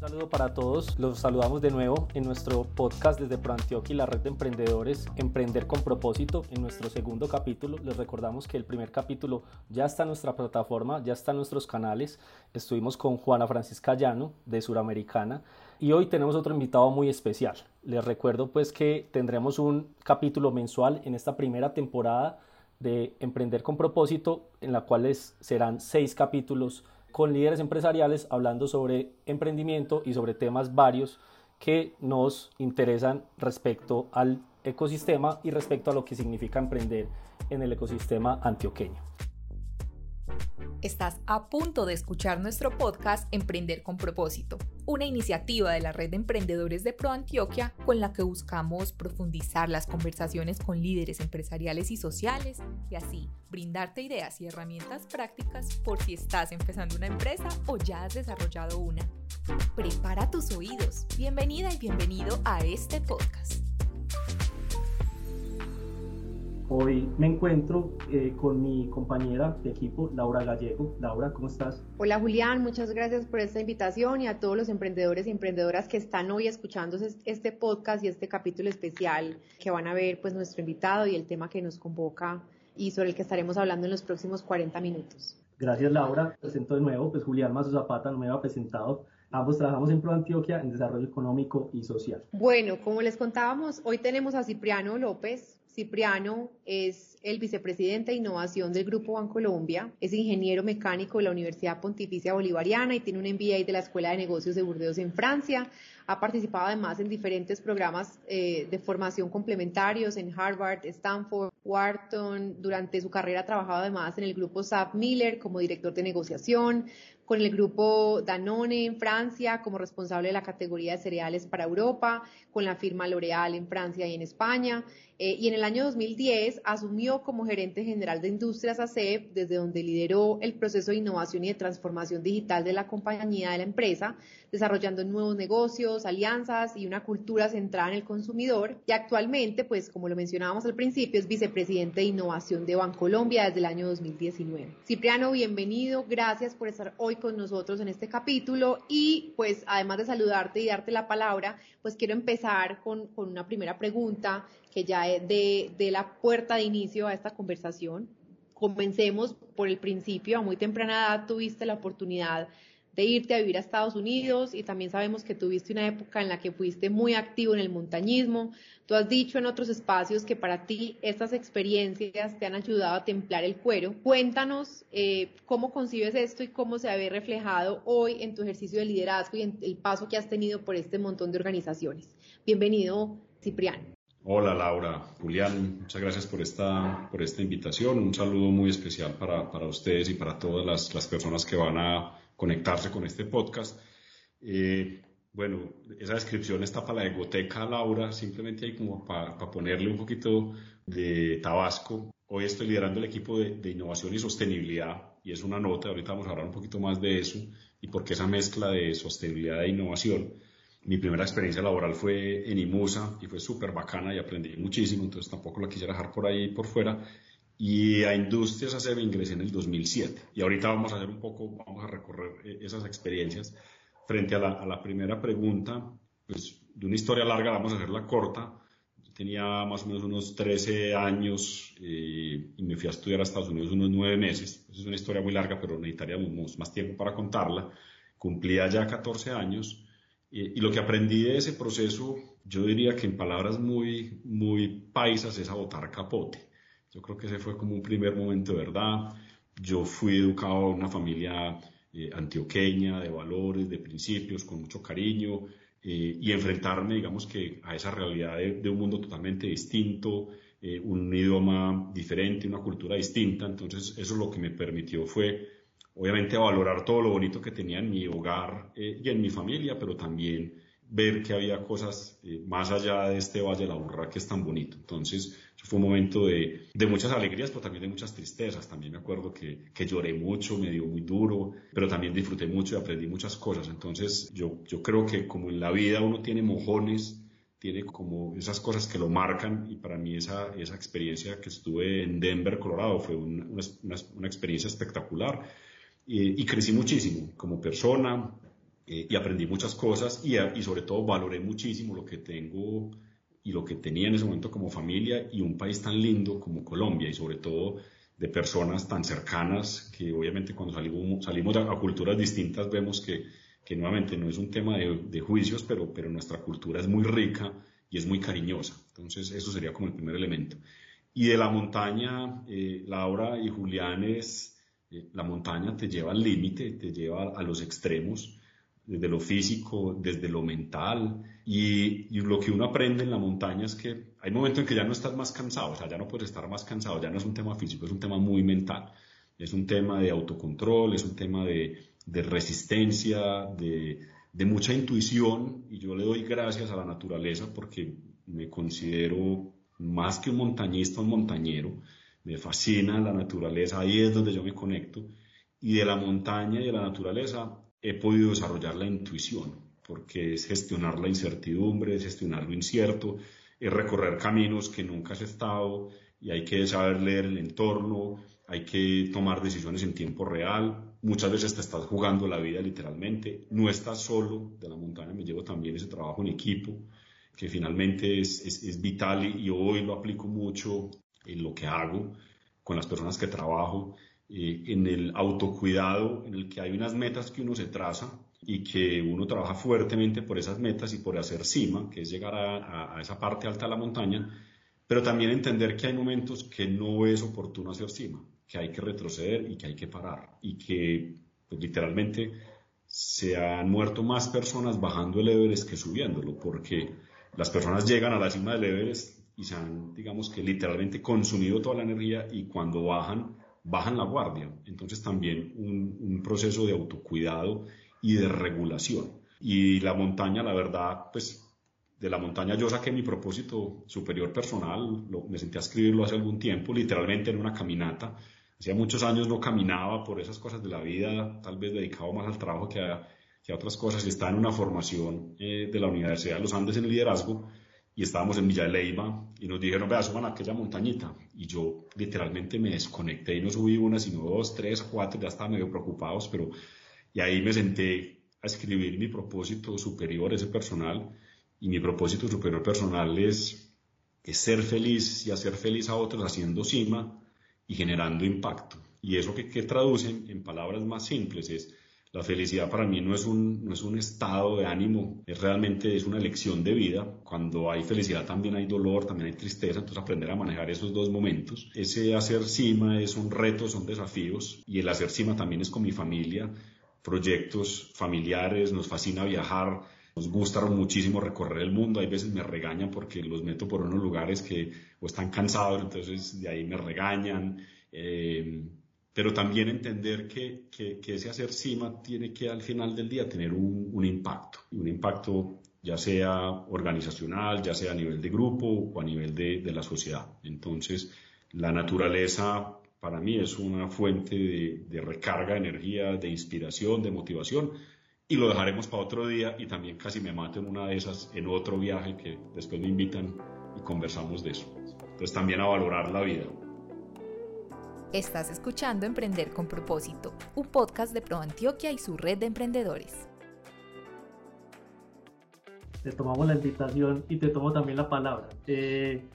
Un saludo para todos, los saludamos de nuevo en nuestro podcast desde ProAntioquia y la red de emprendedores Emprender con propósito. En nuestro segundo capítulo les recordamos que el primer capítulo ya está en nuestra plataforma, ya está en nuestros canales. Estuvimos con Juana Francisca Llano de Suramericana y hoy tenemos otro invitado muy especial. Les recuerdo pues que tendremos un capítulo mensual en esta primera temporada de Emprender con propósito en la cual serán seis capítulos con líderes empresariales hablando sobre emprendimiento y sobre temas varios que nos interesan respecto al ecosistema y respecto a lo que significa emprender en el ecosistema antioqueño. Estás a punto de escuchar nuestro podcast Emprender con propósito, una iniciativa de la red de emprendedores de Pro Antioquia con la que buscamos profundizar las conversaciones con líderes empresariales y sociales y así brindarte ideas y herramientas prácticas por si estás empezando una empresa o ya has desarrollado una. Prepara tus oídos. Bienvenida y bienvenido a este podcast. Hoy me encuentro eh, con mi compañera de equipo, Laura Gallego. Laura, ¿cómo estás? Hola Julián, muchas gracias por esta invitación y a todos los emprendedores y emprendedoras que están hoy escuchando este podcast y este capítulo especial que van a ver pues nuestro invitado y el tema que nos convoca y sobre el que estaremos hablando en los próximos 40 minutos. Gracias Laura. Presento de nuevo, pues Julián Mazo Zapata había presentado. Ambos trabajamos en Pro Antioquia en desarrollo económico y social. Bueno, como les contábamos, hoy tenemos a Cipriano López, Cipriano es el vicepresidente de innovación del Grupo Bancolombia, es ingeniero mecánico de la Universidad Pontificia Bolivariana y tiene un MBA de la Escuela de Negocios de Burdeos en Francia. Ha participado además en diferentes programas eh, de formación complementarios en Harvard, Stanford, Wharton. Durante su carrera ha trabajado además en el grupo SAP Miller como director de negociación, con el grupo Danone en Francia como responsable de la categoría de cereales para Europa, con la firma L'Oréal en Francia y en España. Eh, y en el año 2010 asumió como gerente general de Industrias ACEP, desde donde lideró el proceso de innovación y de transformación digital de la compañía de la empresa, desarrollando nuevos negocios, alianzas y una cultura centrada en el consumidor. Y actualmente, pues como lo mencionábamos al principio, es vicepresidente de innovación de Bancolombia desde el año 2019. Cipriano, bienvenido. Gracias por estar hoy con nosotros en este capítulo y pues además de saludarte y darte la palabra, pues quiero empezar con, con una primera pregunta que ya de, de la puerta de inicio a esta conversación. Comencemos por el principio, a muy temprana edad tuviste la oportunidad de irte a vivir a Estados Unidos y también sabemos que tuviste una época en la que fuiste muy activo en el montañismo. Tú has dicho en otros espacios que para ti estas experiencias te han ayudado a templar el cuero. Cuéntanos eh, cómo concibes esto y cómo se ve reflejado hoy en tu ejercicio de liderazgo y en el paso que has tenido por este montón de organizaciones. Bienvenido, Cipriano. Hola Laura, Julián, muchas gracias por esta, por esta invitación. Un saludo muy especial para, para ustedes y para todas las, las, personas que van a conectarse con este podcast. Eh, bueno, esa descripción está para la egoteca Laura, simplemente hay como para, ponerle un poquito de tabasco. Hoy estoy liderando el equipo de, de, innovación y sostenibilidad y es una nota, ahorita vamos a hablar un poquito más de eso y por qué esa mezcla de sostenibilidad e innovación mi primera experiencia laboral fue en IMUSA y fue súper bacana y aprendí muchísimo, entonces tampoco la quisiera dejar por ahí por fuera. Y a Industrias AC me ingresé en el 2007. Y ahorita vamos a hacer un poco, vamos a recorrer eh, esas experiencias. Frente a la, a la primera pregunta, pues de una historia larga, vamos a hacerla corta. Yo tenía más o menos unos 13 años eh, y me fui a estudiar a Estados Unidos unos 9 meses. Es una historia muy larga, pero necesitaríamos más tiempo para contarla. Cumplía ya 14 años y, lo que aprendí de ese proceso, yo diría que en palabras muy, muy paisas, es a botar capote. Yo creo que ese fue como un primer momento de verdad. Yo fui educado en una familia eh, antioqueña, de valores, de principios, con mucho cariño, eh, y enfrentarme, digamos que, a esa realidad de, un mundo totalmente distinto, eh, un idioma diferente, una cultura distinta. Entonces, eso lo que me permitió fue obviamente valorar todo lo bonito que tenía en mi hogar eh, y en mi familia, pero también ver que había cosas eh, más allá de este Valle de la Burra que es tan bonito. Entonces, fue un momento de, de, muchas alegrías, pero también de muchas tristezas. También me acuerdo que, que, lloré mucho, me dio muy duro, pero también disfruté mucho y aprendí muchas cosas. Entonces, yo, yo creo que como en la vida uno tiene mojones, tiene como esas cosas que lo marcan y para mí esa, esa experiencia que estuve en Denver, Colorado, fue una, una experiencia espectacular y, crecí muchísimo como persona eh, y aprendí muchas cosas y, y sobre todo valoré muchísimo lo que tengo y lo que tenía en ese momento como familia y un país tan lindo como Colombia y sobre todo de personas tan cercanas que obviamente cuando salimos, salimos a, culturas distintas vemos que, que, nuevamente no es un tema de, de, juicios, pero, pero nuestra cultura es muy rica y es muy cariñosa. Entonces eso sería como el primer elemento. Y de la montaña, eh, Laura y Julián es, eh, la montaña te lleva al límite, te lleva a los extremos desde lo físico, desde lo mental. Y, lo que uno aprende en la montaña es que hay momentos en que ya no estás más cansado, o sea, ya no puedes estar más cansado, ya no es un tema físico, es un tema muy mental. Es un tema de autocontrol, es un tema de, resistencia, de, de mucha intuición. Y yo le doy gracias a la naturaleza porque me considero más que un montañista, un montañero. Me fascina la naturaleza, ahí es donde yo me conecto. Y de la montaña y de la naturaleza he podido desarrollar la intuición, porque es gestionar la incertidumbre, es gestionar lo incierto, es recorrer caminos que nunca has estado y hay que saber leer el entorno, hay que tomar decisiones en tiempo real. Muchas veces te estás jugando la vida literalmente, no estás solo, de la montaña me llevo también ese trabajo en equipo, que finalmente es, es, vital y, y hoy lo aplico mucho en lo que hago con las personas que trabajo eh, en el autocuidado, en el que hay unas metas que uno se traza y que uno trabaja fuertemente por esas metas y por hacer cima, que es llegar a, esa parte alta de la montaña, pero también entender que hay momentos que no es oportuno hacer cima, que hay que retroceder y que hay que parar y que pues, literalmente se han muerto más personas bajando el Everest que subiéndolo, porque las personas llegan a la cima del Everest y se han, digamos que literalmente consumido toda la energía y cuando bajan bajan la guardia. Entonces también un, proceso de autocuidado y de regulación. Y la montaña, la verdad, pues de la montaña yo saqué mi propósito superior personal, me senté a escribirlo hace algún tiempo, literalmente en una caminata. Hacía muchos años no caminaba por esas cosas de la vida, tal vez dedicado más al trabajo que a, que a otras cosas, y estaba en una formación eh, de la Universidad de los Andes en liderazgo, y estábamos en Villa de y nos dijeron, vea, suban a aquella montañita. Y yo literalmente me desconecté y no subí una, sino dos, tres, cuatro, ya estaba medio preocupados, pero y ahí me senté a escribir mi propósito superior, ese personal, y mi propósito superior personal es, es ser feliz y hacer feliz a otros haciendo cima y generando impacto. Y eso que, que traducen en palabras más simples es la felicidad para mí no es, un, no es un estado de ánimo, es realmente es una elección de vida. Cuando hay felicidad también hay dolor, también hay tristeza, entonces aprender a manejar esos dos momentos. Ese hacer cima es un reto, son desafíos y el hacer cima también es con mi familia, proyectos familiares, nos fascina viajar, nos gusta muchísimo recorrer el mundo. Hay veces me regañan porque los meto por unos lugares que o están cansados, entonces de ahí me regañan. Eh, pero también entender que, que, ese hacer cima tiene que al final del día tener un, un impacto, un impacto ya sea organizacional, ya sea a nivel de grupo o a nivel de, de la sociedad. Entonces, la naturaleza para mí es una fuente de, de, recarga de energía, de inspiración, de motivación, y lo dejaremos para otro día y también casi me mato en una de esas, en otro viaje que después me invitan y conversamos de eso. Entonces también a valorar la vida. Estás escuchando Emprender con propósito, un podcast de Pro Antioquia y su red de emprendedores. Te tomamos la invitación y te tomo también la palabra. Eh,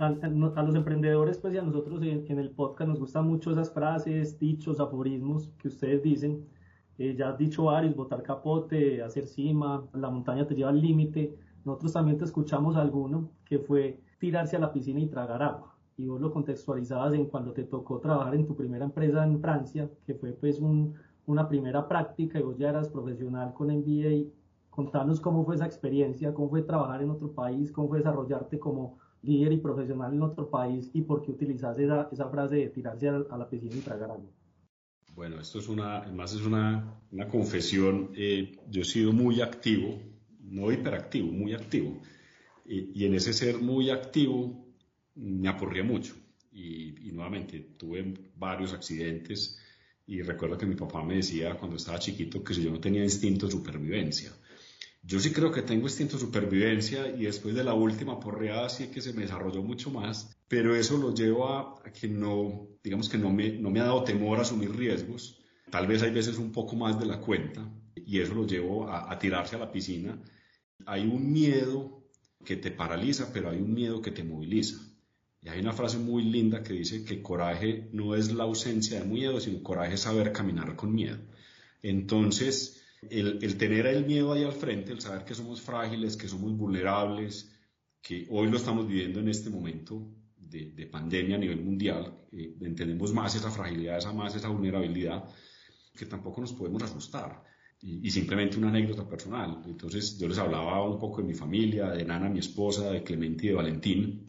a, los emprendedores, pues y a nosotros en, el podcast nos gustan mucho esas frases, dichos, aforismos que ustedes dicen. Eh, ya has dicho varios, botar capote, hacer cima, la montaña te lleva al límite. Nosotros también te escuchamos alguno que fue tirarse a la piscina y tragar agua y vos lo contextualizabas en cuando te tocó trabajar en tu primera empresa en Francia, que fue pues una primera práctica y vos ya eras profesional con MBA. Contanos cómo fue esa experiencia, cómo fue trabajar en otro país, cómo fue desarrollarte como líder y profesional en otro país y por qué utilizas esa, esa frase de tirarse a, la piscina y tragar agua. Bueno, esto es una, además es una, una confesión. Eh, yo he sido muy activo, no hiperactivo, muy activo. y en ese ser muy activo me aporría mucho. Y, nuevamente tuve varios accidentes y recuerdo que mi papá me decía cuando estaba chiquito que si yo no tenía instinto de supervivencia. Yo sí creo que tengo instinto de supervivencia y después de la última porreada sí que se me desarrolló mucho más, pero eso lo lleva a que no, digamos que no me, no me ha dado temor a asumir riesgos, tal vez hay veces un poco más de la cuenta y eso lo llevo a, a tirarse a la piscina. Hay un miedo que te paraliza, pero hay un miedo que te moviliza. Y hay una frase muy linda que dice que coraje no es la ausencia de miedo, sino coraje es saber caminar con miedo. Entonces, el, tener el miedo ahí al frente, el saber que somos frágiles, que somos vulnerables, que hoy lo estamos viviendo en este momento de, pandemia a nivel mundial, eh, entendemos más esa fragilidad, esa más esa vulnerabilidad, que tampoco nos podemos asustar. Y, y, simplemente una anécdota personal. Entonces yo les hablaba un poco de mi familia, de Nana, mi esposa, de Clemente y de Valentín,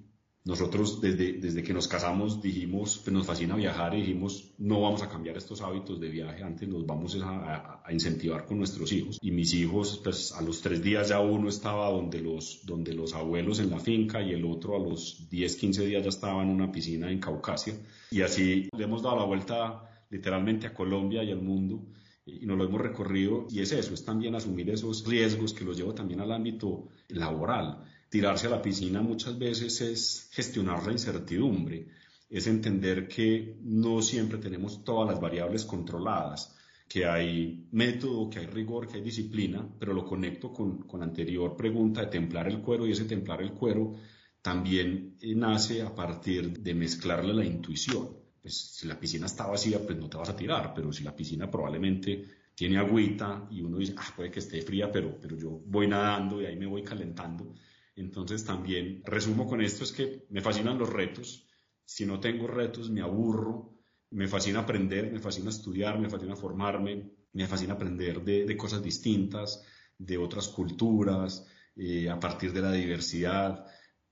nosotros desde, desde que nos casamos dijimos, pues nos fascina viajar y dijimos, no vamos a cambiar estos hábitos de viaje, antes nos vamos a, a, incentivar con nuestros hijos. Y mis hijos, pues a los tres días ya uno estaba donde los, donde los abuelos en la finca y el otro a los 10, 15 días ya estaba en una piscina en Caucasia. Y así le hemos dado la vuelta literalmente a Colombia y al mundo y nos lo hemos recorrido y es eso, es también asumir esos riesgos que los llevo también al ámbito laboral tirarse a la piscina muchas veces es gestionar la incertidumbre, es entender que no siempre tenemos todas las variables controladas, que hay método, que hay rigor, que hay disciplina, pero lo conecto con, con la anterior pregunta de templar el cuero y ese templar el cuero también eh, nace a partir de mezclarle la intuición. Pues si la piscina está vacía, pues no te vas a tirar, pero si la piscina probablemente tiene agüita y uno dice, ah, puede que esté fría, pero, pero yo voy nadando y ahí me voy calentando, entonces también resumo con esto es que me fascinan los retos. Si no tengo retos me aburro. Me fascina aprender, me fascina estudiar, me fascina formarme, me fascina aprender de, cosas distintas, de otras culturas, eh, a partir de la diversidad.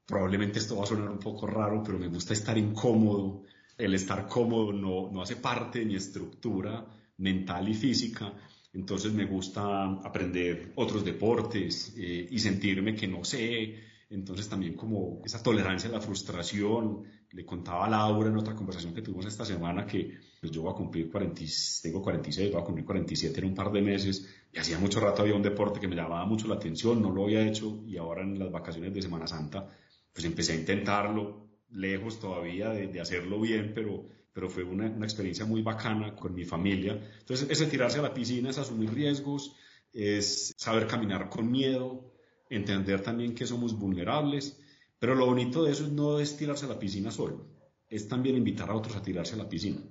Probablemente esto va a sonar un poco raro, pero me gusta estar incómodo. El estar cómodo no, no hace parte de mi estructura mental y física entonces me gusta aprender otros deportes eh, y sentirme que no sé. Entonces también como esa tolerancia a la frustración. Le contaba a Laura en otra conversación que tuvimos esta semana que pues, yo voy a cumplir 40, tengo 46, voy a cumplir 47 en un par de meses y hacía mucho rato había un deporte que me llamaba mucho la atención, no lo había hecho y ahora en las vacaciones de Semana Santa pues empecé a intentarlo, lejos todavía de, de hacerlo bien, pero pero fue una, una, experiencia muy bacana con mi familia. Entonces, ese tirarse a la piscina es asumir riesgos, es saber caminar con miedo, entender también que somos vulnerables, pero lo bonito de eso es no es tirarse a la piscina solo, es también invitar a otros a tirarse a la piscina,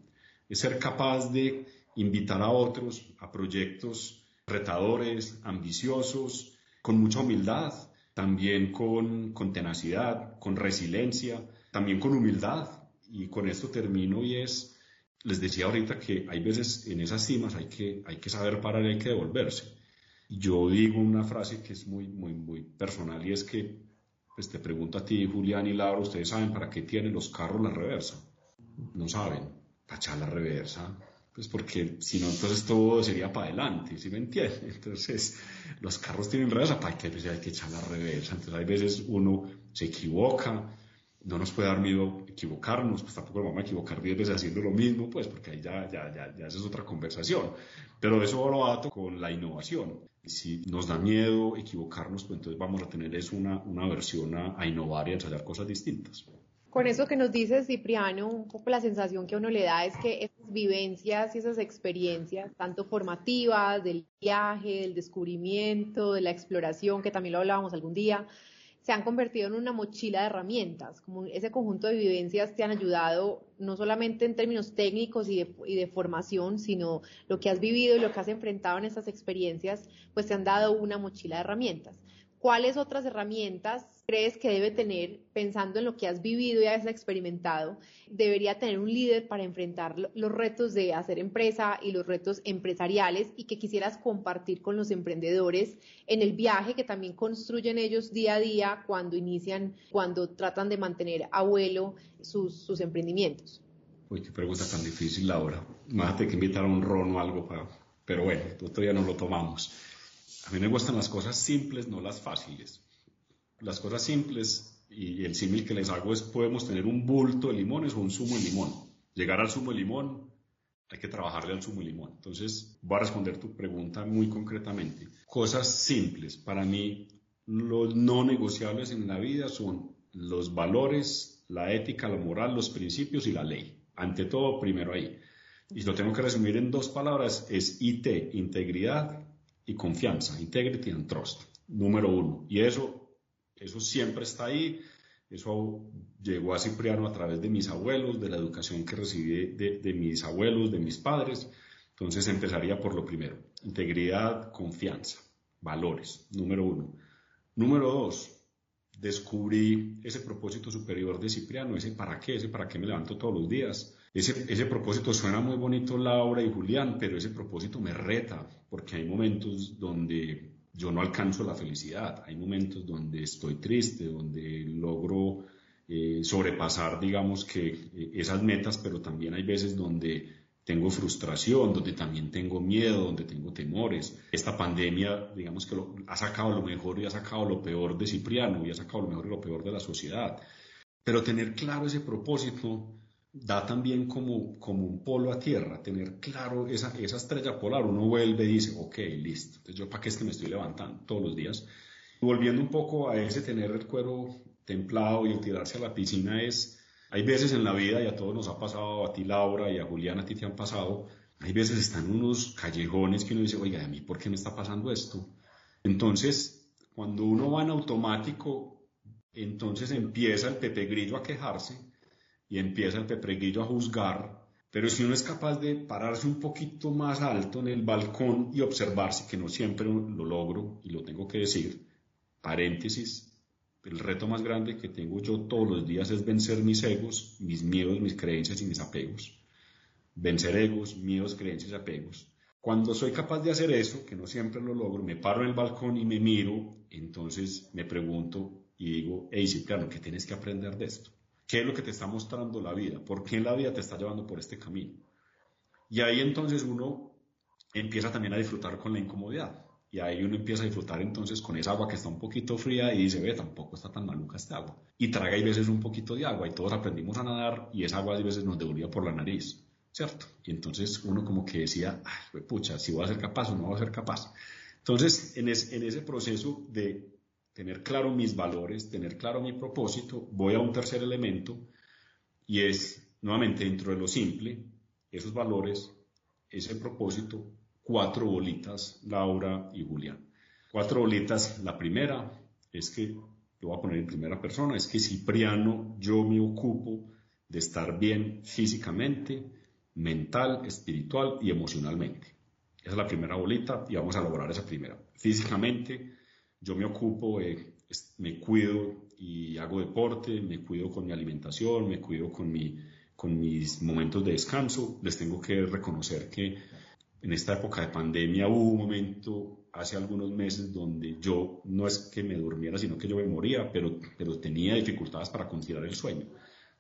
es ser capaz de invitar a otros a proyectos retadores, ambiciosos, con mucha humildad, también con, con tenacidad, con resiliencia, también con humildad, y con esto termino y es, les decía ahorita que hay veces en esas cimas hay que, hay que saber parar y hay que devolverse. Yo digo una frase que es muy, muy, muy personal y es que, pues te pregunto a ti, Julián y Laura, ¿ustedes saben para qué tienen los carros la reversa? No saben, para echar la reversa. Pues porque si no, entonces todo sería para adelante, ¿sí me entiendes? Entonces, los carros tienen reversa, ¿para qué? Pues hay que echar la reversa. Entonces, hay veces uno se equivoca, no nos puede dar miedo equivocarnos, pues tampoco nos vamos a equivocar diez veces haciendo lo mismo, pues porque ahí ya, ya, ya, ya esa es otra conversación. Pero eso lo ato con la innovación. Si nos da miedo equivocarnos, pues entonces vamos a tener es una, una versión a, innovar y a ensayar cosas distintas. Con eso que nos dice Cipriano, un poco la sensación que uno le da es que esas vivencias y esas experiencias, tanto formativas, del viaje, del descubrimiento, de la exploración, que también lo hablábamos algún día, se han convertido en una mochila de herramientas, como ese conjunto de vivencias te han ayudado no solamente en términos técnicos y de, y de, formación, sino lo que has vivido y lo que has enfrentado en esas experiencias, pues te han dado una mochila de herramientas. ¿Cuáles otras herramientas crees que debe tener, pensando en lo que has vivido y has experimentado, debería tener un líder para enfrentar los retos de hacer empresa y los retos empresariales y que quisieras compartir con los emprendedores en el viaje que también construyen ellos día a día cuando inician, cuando tratan de mantener a vuelo sus, emprendimientos? Uy, qué pregunta tan difícil, Laura. Más que invitar a un ron o algo para... Pero bueno, todavía no lo tomamos. A mí me gustan las cosas simples, no las fáciles las cosas simples y el símil que les hago es podemos tener un bulto de limones o un zumo de limón. Llegar al zumo de limón, hay que trabajarle al zumo de limón. Entonces, voy a responder tu pregunta muy concretamente. Cosas simples. Para mí, los no negociables en la vida son los valores, la ética, la moral, los principios y la ley. Ante todo, primero ahí. Y lo tengo que resumir en dos palabras, es IT, integridad, y confianza, integrity and trust, número uno. Y eso, eso siempre está ahí. Eso llegó a Cipriano a través de mis abuelos, de la educación que recibí de, de mis abuelos, de mis padres. Entonces empezaría por lo primero, integridad, confianza, valores, número uno. Número dos, descubrí ese propósito superior de Cipriano, ese para qué, ese para qué me levanto todos los días. Ese, ese propósito suena muy bonito Laura y Julián, pero ese propósito me reta, porque hay momentos donde yo no alcanzo la felicidad, hay momentos donde estoy triste, donde logro eh, sobrepasar, digamos que eh, esas metas, pero también hay veces donde tengo frustración, donde también tengo miedo, donde tengo temores. Esta pandemia, digamos que lo, ha sacado lo mejor y ha sacado lo peor de Cipriano y ha sacado lo mejor y lo peor de la sociedad. Pero tener claro ese propósito da también como, como un polo a tierra, tener claro esa, esa estrella polar. Uno vuelve y dice, ok, listo. Entonces, ¿yo para qué es que me estoy levantando todos los días? Volviendo un poco a ese tener el cuero templado y tirarse a la piscina es hay veces en la vida, y a todos nos ha pasado, a ti Laura y a Julián, a ti te han pasado, hay veces están unos callejones que uno dice, oiga, ¿a mí por qué me está pasando esto? Entonces, cuando uno va en automático, entonces empieza el Pepe Grillo a quejarse y empieza el Pepe Grillo a juzgar, pero si uno es capaz de pararse un poquito más alto en el balcón y observarse, que no siempre lo logro y lo tengo que decir, paréntesis, el reto más grande que tengo yo todos los días es vencer mis egos, mis miedos, mis creencias y mis apegos. Vencer egos, miedos, creencias y apegos. Cuando soy capaz de hacer eso, que no siempre lo logro, me paro en el balcón y me miro, entonces me pregunto y digo, hey Cipriano, ¿qué tienes que aprender de esto? ¿Qué es lo que te está mostrando la vida? ¿Por qué la vida te está llevando por este camino? Y ahí entonces uno empieza también a disfrutar con la incomodidad. Y ahí uno empieza a disfrutar entonces con esa agua que está un poquito fría y dice, ve, tampoco está tan maluca esta agua. Y traga y veces un poquito de agua y todos aprendimos a nadar y esa agua a veces nos devolvía por la nariz, ¿cierto? Y entonces uno como que decía, ay, pucha, si voy a ser capaz o no voy a ser capaz. Entonces, en, en ese proceso de tener claro mis valores, tener claro mi propósito, voy a un tercer elemento y es, nuevamente, dentro de lo simple, esos valores, ese propósito, cuatro bolitas, Laura y Julián. Cuatro bolitas, la primera es que, lo voy a poner en primera persona, es que Cipriano, yo me ocupo de estar bien físicamente, mental, espiritual y emocionalmente. Esa es la primera bolita y vamos a lograr esa primera. Físicamente, yo me ocupo, me cuido y hago deporte, me cuido con mi alimentación, me cuido con, mi, con mis momentos de descanso. Les tengo que reconocer que en esta época de pandemia hubo un momento hace algunos meses donde yo no es que me durmiera, sino que yo me moría, pero, pero tenía dificultades para conciliar el sueño.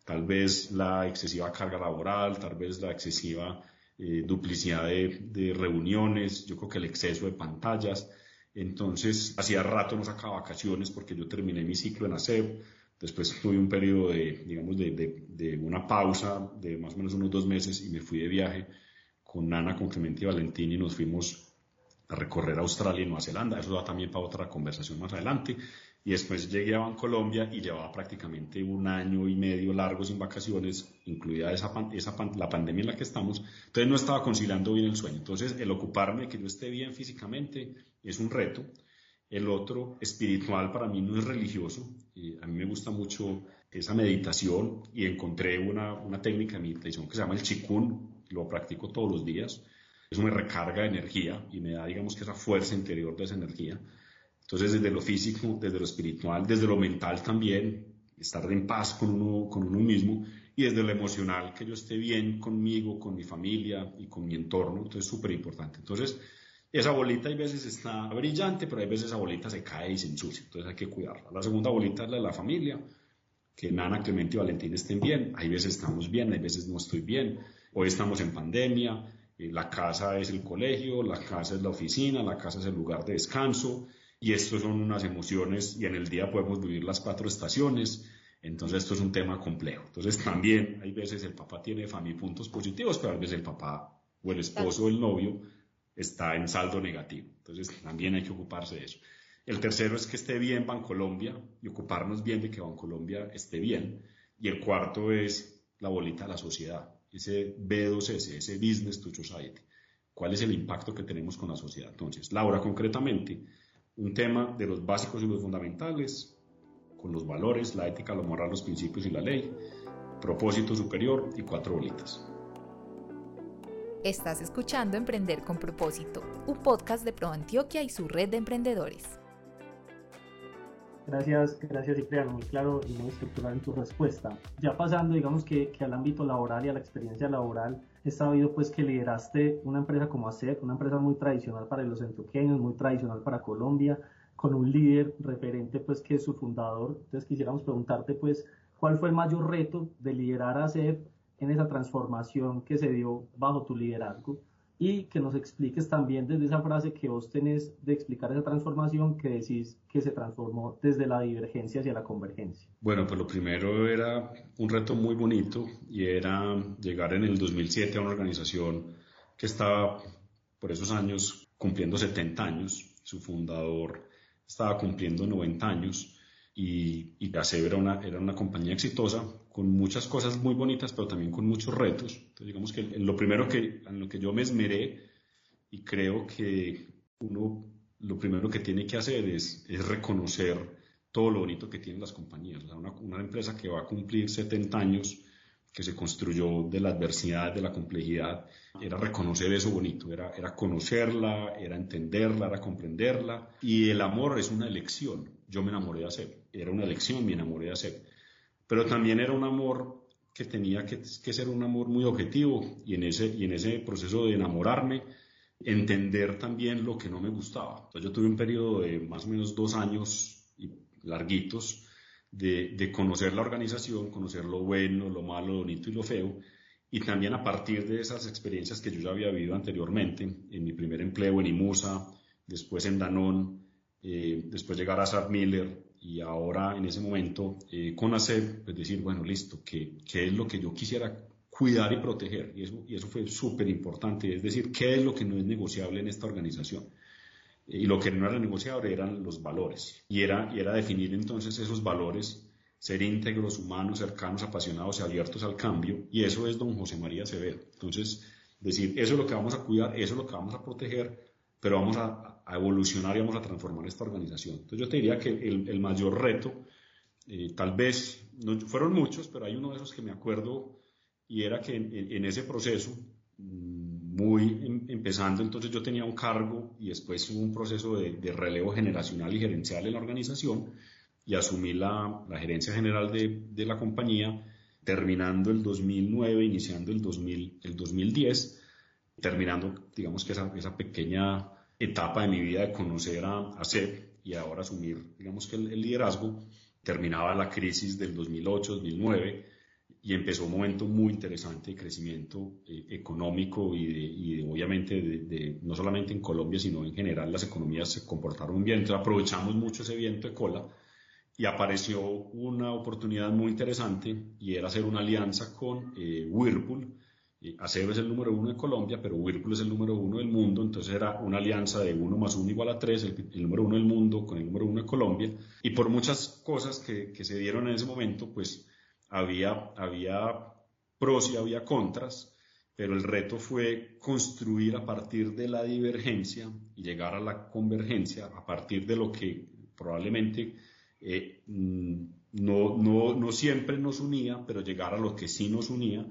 Tal vez la excesiva carga laboral, tal vez la excesiva eh, duplicidad de, de, reuniones, yo creo que el exceso de pantallas. Entonces, hacía rato no sacaba vacaciones porque yo terminé mi ciclo en ASEP, después tuve un periodo de, digamos, de, de, de una pausa de más o menos unos dos meses y me fui de viaje con Nana, con Clemente y Valentín y nos fuimos a recorrer Australia y Nueva Zelanda. Eso da también para otra conversación más adelante. Y después llegué a Colombia y llevaba prácticamente un año y medio largo sin vacaciones, incluida esa, esa, la pandemia en la que estamos. Entonces no estaba conciliando bien el sueño. Entonces el ocuparme, que yo esté bien físicamente, es un reto. El otro, espiritual, para mí no es religioso. a mí me gusta mucho esa meditación y encontré una, una técnica de meditación que se llama el chikun, lo practico todos los días. Eso me recarga energía y me da, digamos, que esa fuerza interior de esa energía. Entonces, desde lo físico, desde lo espiritual, desde lo mental también, estar en paz con uno, con uno mismo y desde lo emocional, que yo esté bien conmigo, con mi familia y con mi entorno. Entonces, súper importante. Entonces, esa bolita hay veces está brillante, pero hay veces esa bolita se cae y se ensucia. Entonces, hay que cuidarla. La segunda bolita es la de la familia, que Nana, Clemente y Valentín estén bien. Hay veces estamos bien, hay veces no estoy bien. Hoy estamos en pandemia, eh, la casa es el colegio, la casa es la oficina, la casa es el lugar de descanso y esto son unas emociones y en el día podemos vivir las cuatro estaciones. Entonces esto es un tema complejo. Entonces también hay veces el papá tiene familia puntos positivos, pero a veces el papá o el esposo o el novio está en saldo negativo. Entonces también hay que ocuparse de eso. El tercero es que esté bien Bancolombia y ocuparnos bien de que Bancolombia esté bien. Y el cuarto es la bolita de la sociedad ese B2S, ese Business to Society. cuál es el impacto que tenemos con la sociedad. Entonces, Laura, concretamente, un tema de los básicos y los fundamentales, con los valores, la ética, la moral, los principios y la ley, propósito superior y cuatro bolitas. Estás escuchando Emprender con propósito, un podcast de Pro Antioquia y su red de emprendedores. Gracias, gracias Cipriano, muy claro y muy estructural en tu respuesta. Ya pasando, digamos que, al ámbito laboral y a la experiencia laboral, he sabido pues que lideraste una empresa como ACEP, una empresa muy tradicional para los antioqueños, muy tradicional para Colombia, con un líder referente pues que es su fundador. Entonces quisiéramos preguntarte pues cuál fue el mayor reto de liderar a ACEP en esa transformación que se dio bajo tu liderazgo y que nos expliques también desde esa frase que vos tenés de explicar esa transformación que decís que se transformó desde la divergencia hacia la convergencia. Bueno, pues lo primero era un reto muy bonito y era llegar en el 2007 a una organización que estaba por esos años cumpliendo 70 años, su fundador estaba cumpliendo 90 años y, y era una, era una compañía exitosa con muchas cosas muy bonitas, pero también con muchos retos. Entonces, digamos que lo primero que, en lo que yo me esmeré y creo que uno lo primero que tiene que hacer es, es reconocer todo lo bonito que tienen las compañías. Una, una, empresa que va a cumplir 70 años, que se construyó de la adversidad, de la complejidad, era reconocer eso bonito, era, era conocerla, era entenderla, era comprenderla. Y el amor es una elección. Yo me enamoré de hacer era una elección, me enamoré de hacer. Pero también era un amor que tenía que, ser un amor muy objetivo y en, ese, proceso de enamorarme, entender también lo que no me gustaba. Entonces yo tuve un periodo de más o menos dos años larguitos de, conocer la organización, conocer lo bueno, lo malo, lo bonito y lo feo. Y también a partir de esas experiencias que yo ya había vivido anteriormente, en mi primer empleo en IMUSA, después en Danón, eh, después llegar a Sab Miller, y ahora en ese momento eh, con hacer, pues decir, bueno, listo, ¿qué, ¿qué, es lo que yo quisiera cuidar y proteger? Y eso, y eso fue súper importante, es decir, ¿qué es lo que no es negociable en esta organización? Y lo que no era negociable eran los valores. Y era, y era definir entonces esos valores, ser íntegros, humanos, cercanos, apasionados y abiertos al cambio. Y eso es don José María Acevedo. Entonces, decir, eso es lo que vamos a cuidar, eso es lo que vamos a proteger, pero vamos a, a evolucionar y vamos a transformar esta organización. Entonces yo te diría que el, el mayor reto, eh, tal vez, no, fueron muchos, pero hay uno de esos que me acuerdo y era que en, en ese proceso, mm, muy em, empezando, entonces yo tenía un cargo y después hubo un proceso de, de, relevo generacional y gerencial en la organización y asumí la, la gerencia general de, de, la compañía terminando el 2009, iniciando el, 2000, el 2010, terminando, digamos que esa, esa pequeña etapa de mi vida de conocer a, a y ahora asumir, digamos que el, liderazgo, terminaba la crisis del 2008-2009 y empezó un momento muy interesante de crecimiento eh, económico y, de, obviamente de, no solamente en Colombia, sino en general las economías se comportaron bien. Entonces aprovechamos mucho ese viento de cola y apareció una oportunidad muy interesante y era hacer una alianza con eh, Whirlpool, ACEB es el número uno de Colombia, pero Whirlpool es el número uno del mundo, entonces era una alianza de uno más uno igual a tres, el, número uno del mundo con el número uno de Colombia, y por muchas cosas que, que, se dieron en ese momento, pues había, había pros y había contras, pero el reto fue construir a partir de la divergencia y llegar a la convergencia a partir de lo que probablemente eh, mm, no, no, no siempre nos unía, pero llegar a lo que sí nos unía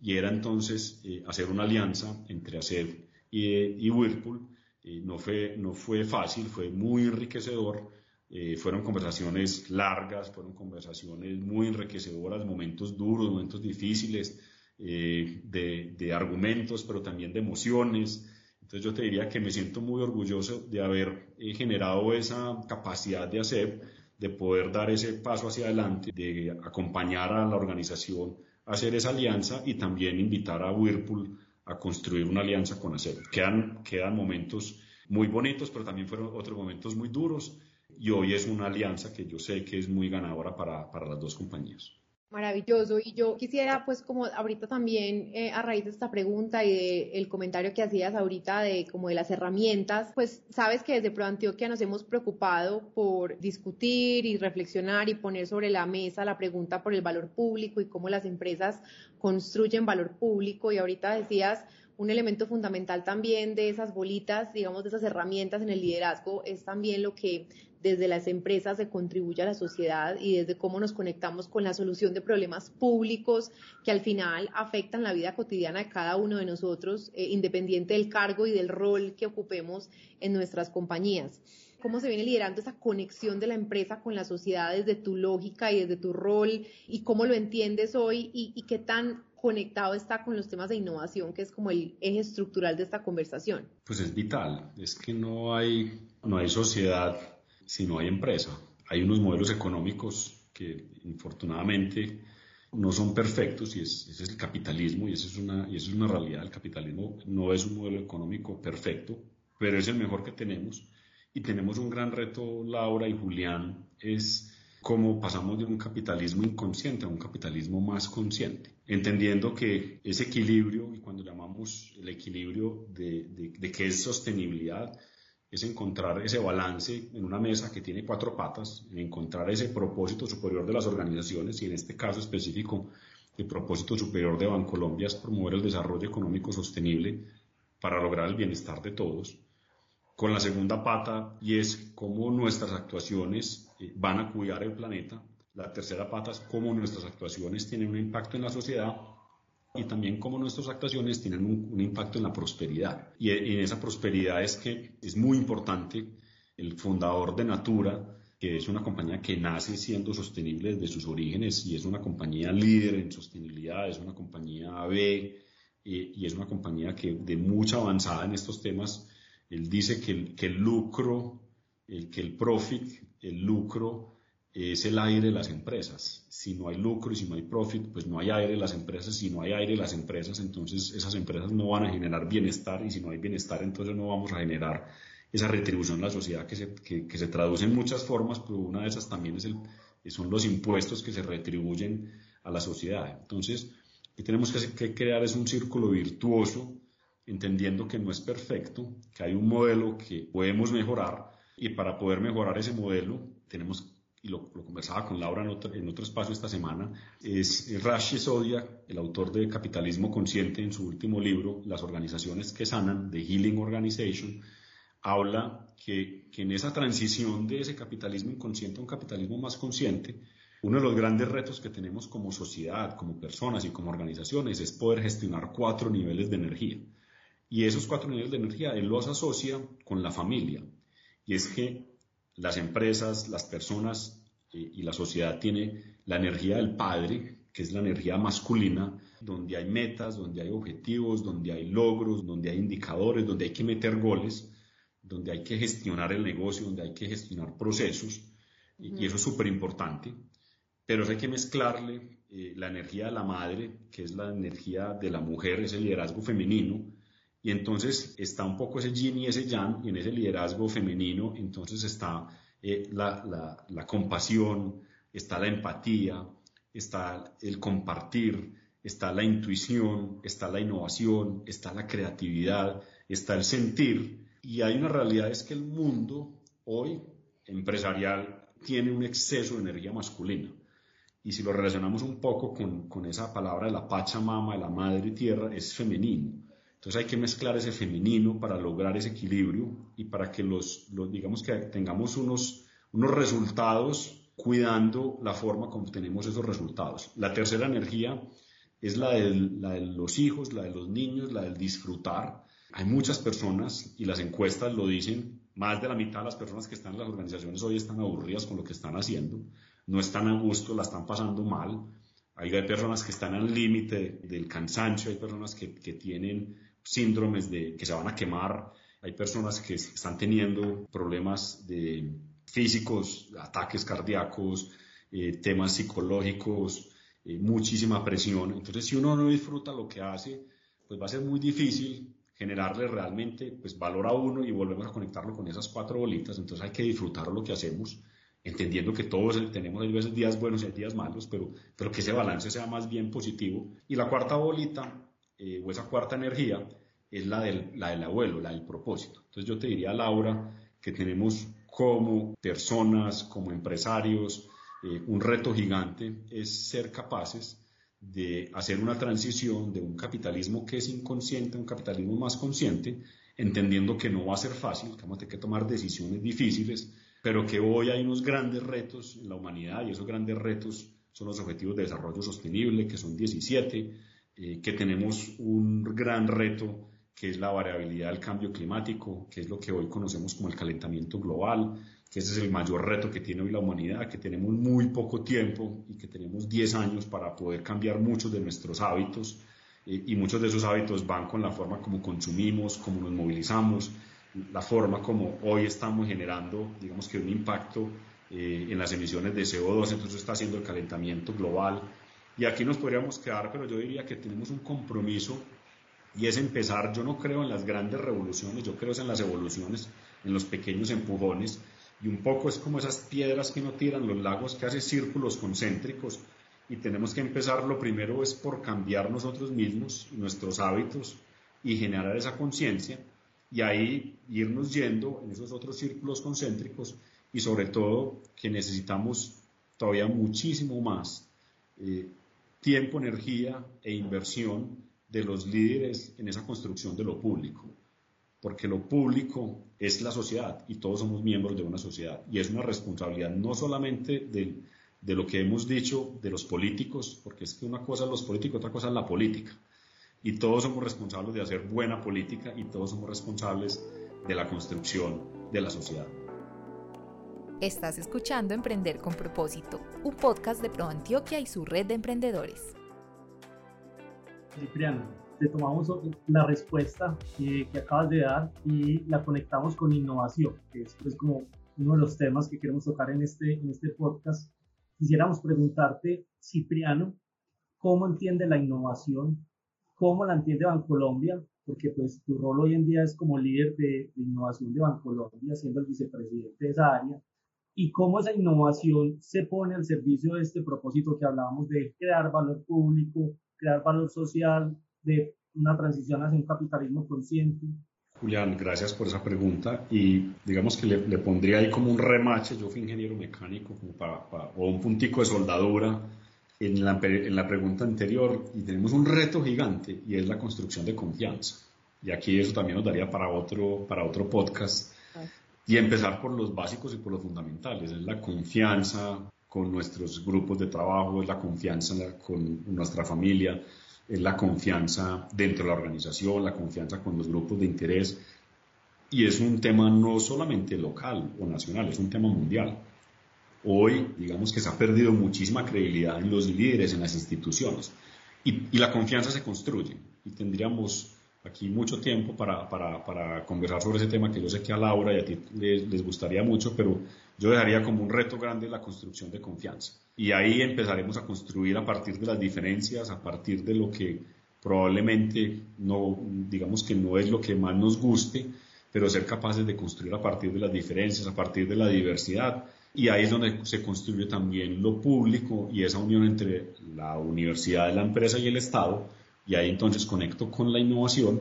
y era entonces eh, hacer una alianza entre ACEP y, y Whirlpool. Eh, no, fue, no fue fácil, fue muy enriquecedor. Eh, fueron conversaciones largas, fueron conversaciones muy enriquecedoras, momentos duros, momentos difíciles, de, de, argumentos, pero también de emociones. Entonces yo te diría que me siento muy orgulloso de haber generado esa capacidad de ACEP, de poder dar ese paso hacia adelante, de acompañar a la organización hacer esa alianza y también invitar a Whirlpool a construir una alianza con ACEP. Quedan, quedan momentos muy bonitos, pero también fueron otros momentos muy duros y hoy es una alianza que yo sé que es muy ganadora para, para las dos compañías. Maravilloso. Y yo quisiera, pues, como ahorita también, eh, a raíz de esta pregunta y del comentario que hacías ahorita de como de las herramientas, pues, sabes que desde ProAntioquia nos hemos preocupado por discutir y reflexionar y poner sobre la mesa la pregunta por el valor público y cómo las empresas construyen valor público. Y ahorita decías, un elemento fundamental también de esas bolitas, digamos, de esas herramientas en el liderazgo es también lo que desde las empresas se contribuye a la sociedad y desde cómo nos conectamos con la solución de problemas públicos que al final afectan la vida cotidiana de cada uno de nosotros, eh, independiente del cargo y del rol que ocupemos en nuestras compañías. ¿Cómo se viene liderando esa conexión de la empresa con la sociedad desde tu lógica y desde tu rol y cómo lo entiendes hoy y, y qué tan conectado está con los temas de innovación, que es como el eje estructural de esta conversación? Pues es vital, es que no hay, no hay sociedad si no hay empresa. Hay unos modelos económicos que infortunadamente no son perfectos y ese es el capitalismo y, eso es una, y eso es una realidad. El capitalismo no es un modelo económico perfecto, pero es el mejor que tenemos. Y tenemos un gran reto, Laura y Julián, es cómo pasamos de un capitalismo inconsciente a un capitalismo más consciente, entendiendo que ese equilibrio, y cuando llamamos el equilibrio de, de, de qué es sostenibilidad, es encontrar ese balance en una mesa que tiene cuatro patas, encontrar ese propósito superior de las organizaciones y en este caso específico el propósito superior de Bancolombia es promover el desarrollo económico sostenible para lograr el bienestar de todos. Con la segunda pata y es cómo nuestras actuaciones eh, van a cuidar el planeta. La tercera pata es cómo nuestras actuaciones tienen un impacto en la sociedad y también cómo nuestras actuaciones tienen un, impacto en la prosperidad. Y en esa prosperidad es que es muy importante el fundador de Natura, que es una compañía que nace siendo sostenible desde sus orígenes y es una compañía líder en sostenibilidad, es una compañía B y es una compañía que de mucha avanzada en estos temas. Él dice que el, que el lucro, el, que el profit, el lucro es el aire de las empresas. Si no hay lucro y si no hay profit, pues no hay aire de las empresas. Si no hay aire de las empresas, entonces esas empresas no van a generar bienestar y si no hay bienestar, entonces no vamos a generar esa retribución en la sociedad que se, que, se traduce en muchas formas, pero una de esas también es el, son los impuestos que se retribuyen a la sociedad. Entonces, que tenemos que, que crear es un círculo virtuoso, entendiendo que no es perfecto, que hay un modelo que podemos mejorar y para poder mejorar ese modelo tenemos y lo, conversaba con Laura en otro, en otro, espacio esta semana, es Rashi Sodia, el autor de Capitalismo Consciente, en su último libro, Las organizaciones que sanan, de Healing Organization, habla que, que en esa transición de ese capitalismo inconsciente a un capitalismo más consciente, uno de los grandes retos que tenemos como sociedad, como personas y como organizaciones es poder gestionar cuatro niveles de energía. Y esos cuatro niveles de energía él los asocia con la familia. Y es que las empresas, las personas eh, y la sociedad tiene la energía del padre, que es la energía masculina, donde hay metas, donde hay objetivos, donde hay logros, donde hay indicadores, donde hay que meter goles, donde hay que gestionar el negocio, donde hay que gestionar procesos, y, eso es súper importante. Pero hay que mezclarle eh, la energía de la madre, que es la energía de la mujer, ese liderazgo femenino, y entonces está un poco ese yin y ese yang, y en ese liderazgo femenino, entonces está eh, la, la, compasión, está la empatía, está el compartir, está la intuición, está la innovación, está la creatividad, está el sentir. Y hay una realidad, es que el mundo hoy empresarial tiene un exceso de energía masculina. Y si lo relacionamos un poco con, con esa palabra de la Pachamama, de la Madre Tierra, es femenino. Entonces hay que mezclar ese femenino para lograr ese equilibrio y para que los, digamos que tengamos unos, unos resultados cuidando la forma como tenemos esos resultados. La tercera energía es la, la de los hijos, la de los niños, la del disfrutar. Hay muchas personas, y las encuestas lo dicen, más de la mitad de las personas que están en las organizaciones hoy están aburridas con lo que están haciendo, no están a gusto, la están pasando mal. Hay, personas que están al límite del cansancio, hay personas que, que tienen síndromes de que se van a quemar, hay personas que están teniendo problemas de físicos, ataques cardíacos, eh, temas psicológicos, eh, muchísima presión. Entonces, si uno no disfruta lo que hace, pues va a ser muy difícil generarle realmente pues, valor a uno y volvemos a conectarlo con esas cuatro bolitas. Entonces hay que disfrutar lo que hacemos, entendiendo que todos tenemos a veces días buenos y días malos, pero, pero que ese balance sea más bien positivo. Y la cuarta bolita eh, o esa cuarta energía es la del, la del abuelo, la del propósito. Entonces yo te diría, Laura, que tenemos como personas, como empresarios, eh, un reto gigante es ser capaces de hacer una transición de un capitalismo que es inconsciente a un capitalismo más consciente, entendiendo que no va a ser fácil, que vamos a tener que tomar decisiones difíciles, pero que hoy hay unos grandes retos en la humanidad y esos grandes retos son los objetivos de desarrollo sostenible, que son 17, eh, que tenemos un gran reto que es la variabilidad del cambio climático, que es lo que hoy conocemos como el calentamiento global, que ese es el mayor reto que tiene hoy la humanidad, que tenemos muy poco tiempo y que tenemos 10 años para poder cambiar muchos de nuestros hábitos eh, y muchos de esos hábitos van con la forma como consumimos, como nos movilizamos, la forma como hoy estamos generando, digamos que un impacto eh, en las emisiones de CO2, entonces está haciendo el calentamiento global. Y aquí nos podríamos quedar, pero yo diría que tenemos un compromiso y es empezar, yo no creo en las grandes revoluciones, yo creo en las evoluciones, en los pequeños empujones, y un poco es como esas piedras que no tiran los lagos que hacen círculos concéntricos, y tenemos que empezar, lo primero es por cambiar nosotros mismos, nuestros hábitos, y generar esa conciencia, y ahí irnos yendo en esos otros círculos concéntricos, y sobre todo que necesitamos todavía muchísimo más eh, tiempo, energía e inversión de los líderes en esa construcción de lo público, porque lo público es la sociedad y todos somos miembros de una sociedad. Y es una responsabilidad no solamente de, lo que hemos dicho de los políticos, porque es que una cosa es los políticos, otra cosa es la política. Y todos somos responsables de hacer buena política y todos somos responsables de la construcción de la sociedad. Estás escuchando Emprender con propósito, un podcast de Pro Antioquia y su red de emprendedores. Cipriano, te tomamos la respuesta que, acabas de dar y la conectamos con innovación, que es pues, como uno de los temas que queremos tocar en este, en este podcast. Quisiéramos preguntarte, Cipriano, ¿cómo entiende la innovación? ¿Cómo la entiende Bancolombia? Porque pues tu rol hoy en día es como líder de, de innovación de Bancolombia, siendo el vicepresidente de esa área. Y cómo esa innovación se pone al servicio de este propósito que hablábamos de crear valor público, crear valor social, de una transición hacia un capitalismo consciente? Julián, gracias por esa pregunta y digamos que le, pondría ahí como un remache, yo fui ingeniero mecánico como para, o un puntico de soldadura en la, en la pregunta anterior y tenemos un reto gigante y es la construcción de confianza. Y aquí eso también nos daría para otro, para otro podcast. Y empezar por los básicos y por los fundamentales, es la confianza, con nuestros grupos de trabajo, es la confianza con nuestra familia, es la confianza dentro de la organización, la confianza con los grupos de interés. Y es un tema no solamente local o nacional, es un tema mundial. Hoy, digamos que se ha perdido muchísima credibilidad en los líderes, en las instituciones. Y, y la confianza se construye. Y tendríamos aquí mucho tiempo para, para, para, conversar sobre ese tema que yo sé que a Laura y a ti les, les, gustaría mucho, pero yo dejaría como un reto grande la construcción de confianza. Y ahí empezaremos a construir a partir de las diferencias, a partir de lo que probablemente no, digamos que no es lo que más nos guste, pero ser capaces de construir a partir de las diferencias, a partir de la diversidad. Y ahí es donde se construye también lo público y esa unión entre la universidad, la empresa y el Estado, y ahí entonces conecto con la innovación.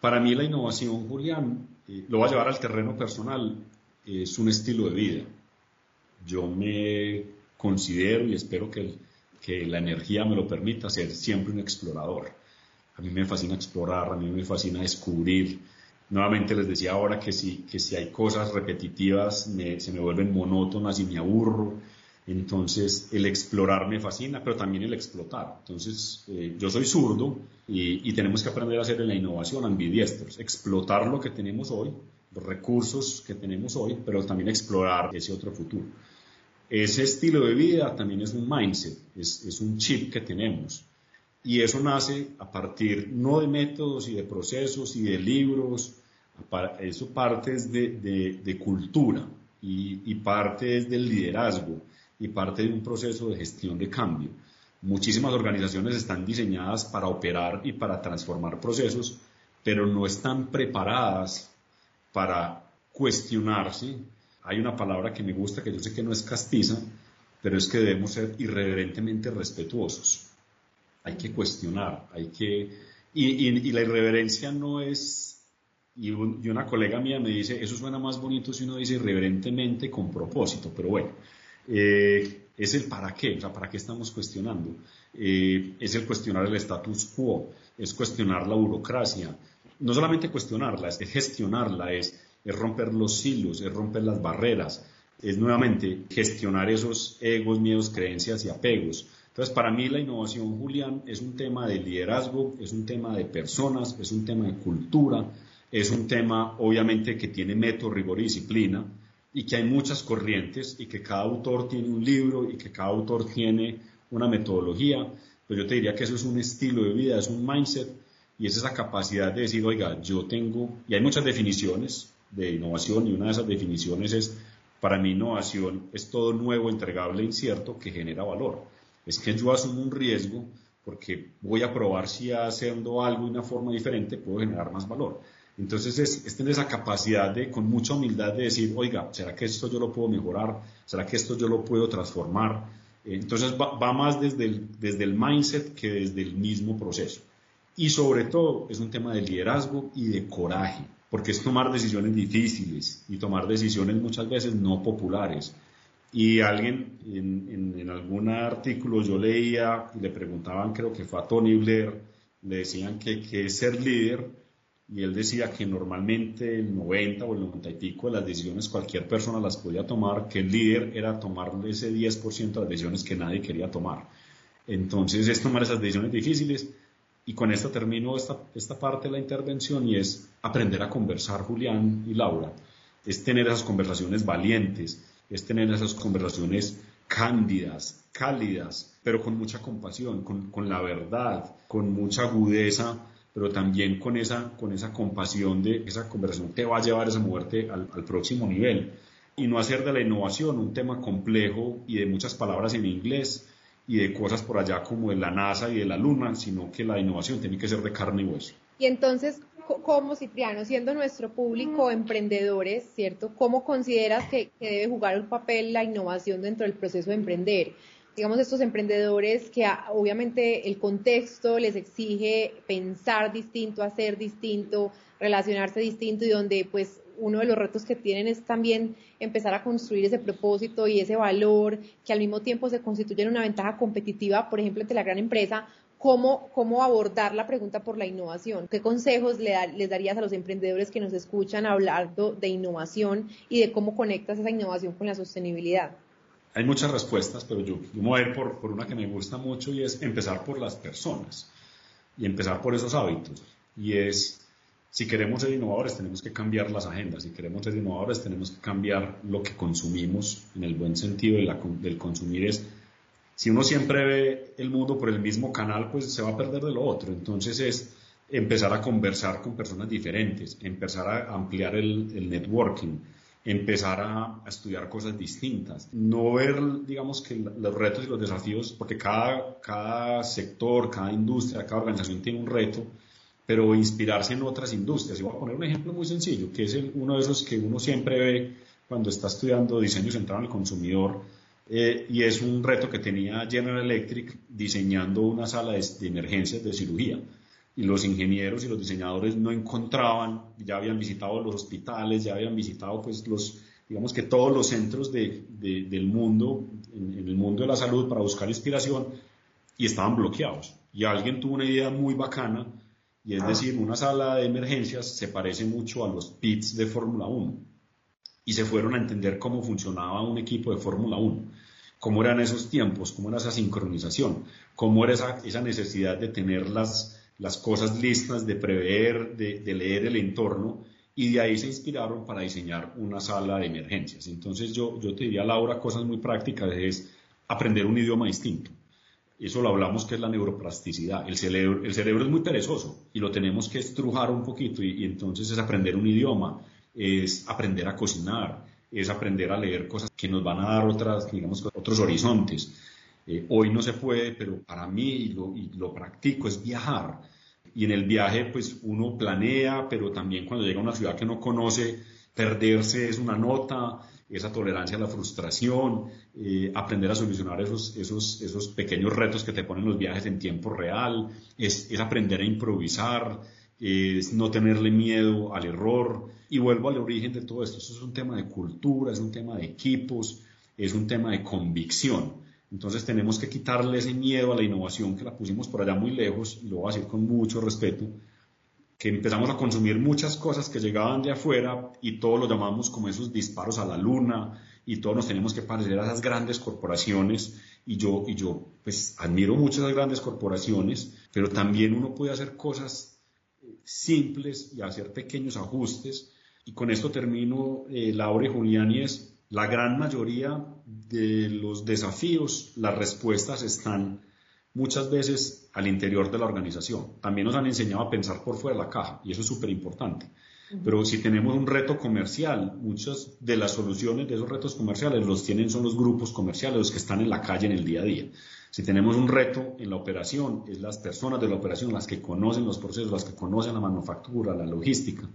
Para mí la innovación, Julián, eh, lo va a llevar al terreno personal, es un estilo de vida. Yo me considero y espero que, que la energía me lo permita ser siempre un explorador. A mí me fascina explorar, a mí me fascina descubrir. Nuevamente les decía ahora que si, que si hay cosas repetitivas se me vuelven monótonas y me aburro entonces, el explorar me fascina, pero también el explotar. Entonces, eh, yo soy zurdo y, tenemos que aprender a hacer en la innovación ambidiestros, explotar lo que tenemos hoy, los recursos que tenemos hoy, pero también explorar ese otro futuro. Ese estilo de vida también es un mindset, es, un chip que tenemos. Y eso nace a partir no de métodos y de procesos y de libros, eso parte de, de, cultura y, y parte es del liderazgo y parte de un proceso de gestión de cambio. Muchísimas organizaciones están diseñadas para operar y para transformar procesos, pero no están preparadas para cuestionarse. Hay una palabra que me gusta, que yo sé que no es castiza, pero es que debemos ser irreverentemente respetuosos. Hay que cuestionar, hay que... Y, la irreverencia no es... Y, y una colega mía me dice, eso suena más bonito si uno dice irreverentemente con propósito, pero bueno, eh, es el para qué, o sea, para qué estamos cuestionando. Eh, es el cuestionar el status quo, es cuestionar la burocracia. No solamente cuestionarla, es gestionarla, es, es romper los silos, es romper las barreras, es nuevamente gestionar esos egos, miedos, creencias y apegos. Entonces, para mí la innovación, Julián, es un tema de liderazgo, es un tema de personas, es un tema de cultura, es un tema, obviamente, que tiene método, rigor y disciplina, y que hay muchas corrientes, y que cada autor tiene un libro, y que cada autor tiene una metodología. Pues yo te diría que eso es un estilo de vida, es un mindset, y es esa capacidad de decir, oiga, yo tengo, y hay muchas definiciones de innovación, y una de esas definiciones es para mí innovación es todo nuevo, entregable, incierto que genera valor. Es que yo asumo un riesgo porque voy a probar si haciendo algo de una forma diferente puedo generar más valor. Entonces es, tener esa capacidad de, con mucha humildad, de decir, oiga, ¿será que esto yo lo puedo mejorar? ¿Será que esto yo lo puedo transformar? Entonces va, más desde el, desde el mindset que desde el mismo proceso. Y sobre todo es un tema de liderazgo y de coraje porque es tomar decisiones difíciles y tomar decisiones muchas veces no populares. Y alguien en, algún artículo yo leía y le preguntaban, creo que fue a Tony Blair, le decían que, que es ser líder y él decía que normalmente el 90 o el 90 y pico de las decisiones cualquier persona las podía tomar, que el líder era tomar ese 10% de las decisiones que nadie quería tomar. Entonces es tomar esas decisiones difíciles y con esto termino esta, esta parte de la intervención y es aprender a conversar, Julián y Laura. Es tener esas conversaciones valientes, es tener esas conversaciones cándidas, cálidas, pero con mucha compasión, con, con la verdad, con mucha agudeza, pero también con esa, con esa compasión de esa conversación te va a llevar esa muerte al, próximo nivel. Y no hacer de la innovación un tema complejo y de muchas palabras en inglés, y de cosas por allá como de la NASA y de la Luna, sino que la innovación tiene que ser de carne y hueso. Y entonces, ¿cómo Cipriano, siendo nuestro público emprendedores, ¿cierto? ¿Cómo consideras que, debe jugar un papel la innovación dentro del proceso de emprender? Digamos, estos emprendedores que ah, obviamente el contexto les exige pensar distinto, hacer distinto, relacionarse distinto y donde pues uno de los retos que tienen es también empezar a construir ese propósito y ese valor que al mismo tiempo se constituye en una ventaja competitiva, por ejemplo, ante la gran empresa. ¿Cómo, cómo abordar la pregunta por la innovación? ¿Qué consejos les darías a los emprendedores que nos escuchan hablando de innovación y de cómo conectas esa innovación con la sostenibilidad? Hay muchas respuestas, pero yo, yo voy a ir por, por una que me gusta mucho y es empezar por las personas y empezar por esos hábitos. Y es si queremos ser innovadores tenemos que cambiar las agendas, si queremos ser innovadores tenemos que cambiar lo que consumimos en el buen sentido del consumir es, si uno siempre ve el mundo por el mismo canal, pues se va a perder de lo otro. Entonces es empezar a conversar con personas diferentes, empezar a ampliar el, networking, empezar a, estudiar cosas distintas, no ver, digamos, que los retos y los desafíos, porque cada, cada sector, cada industria, cada organización tiene un reto, pero inspirarse en otras industrias. Y voy a poner un ejemplo muy sencillo, que es uno de esos que uno siempre ve cuando está estudiando diseño centrado en el consumidor, eh, y es un reto que tenía General Electric diseñando una sala de, de, emergencias de cirugía. Y los ingenieros y los diseñadores no encontraban, ya habían visitado los hospitales, ya habían visitado pues los, digamos que todos los centros de, de, del mundo, en, en el mundo de la salud para buscar inspiración, y estaban bloqueados. Y alguien tuvo una idea muy bacana y es ah. decir, una sala de emergencias se parece mucho a los pits de Fórmula 1. Y se fueron a entender cómo funcionaba un equipo de Fórmula 1, cómo eran esos tiempos, cómo era esa sincronización, cómo era esa, esa necesidad de tener las, las cosas listas, de prever, de, leer el entorno. Y de ahí se inspiraron para diseñar una sala de emergencias. Entonces yo, yo te diría, Laura, cosas muy prácticas es aprender un idioma distinto eso lo hablamos que es la neuroplasticidad. El cerebro, el cerebro es muy perezoso y lo tenemos que estrujar un poquito y, entonces es aprender un idioma, es aprender a cocinar, es aprender a leer cosas que nos van a dar otras, digamos, otros horizontes. Eh, hoy no se puede, pero para mí, y lo, y practico, es viajar. Y en el viaje, pues uno planea, pero también cuando llega a una ciudad que no conoce, perderse es una nota, esa tolerancia a la frustración, eh, aprender a solucionar esos, esos, esos pequeños retos que te ponen los viajes en tiempo real, es, es aprender a improvisar, es no tenerle miedo al error. Y vuelvo al origen de todo esto. Esto es un tema de cultura, es un tema de equipos, es un tema de convicción. Entonces tenemos que quitarle ese miedo a la innovación que la pusimos por allá muy lejos, y lo voy a decir con mucho respeto, que empezamos a consumir muchas cosas que llegaban de afuera y todos lo llamamos como esos disparos a la luna y todos nos tenemos que parecer a esas grandes corporaciones y yo, y yo pues admiro mucho esas grandes corporaciones, pero también uno puede hacer cosas eh, simples y hacer pequeños ajustes. Y con esto termino, eh, Laura y Julián, y es la gran mayoría de los desafíos, las respuestas están muchas veces al interior de la organización. También nos han enseñado a pensar por fuera de la caja y eso es súper importante. Pero si tenemos un reto comercial, muchas de las soluciones de esos retos comerciales los tienen son los grupos comerciales, los que están en la calle en el día a día. Si tenemos un reto en la operación, es las personas de la operación las que conocen los procesos, las que conocen la manufactura, la logística.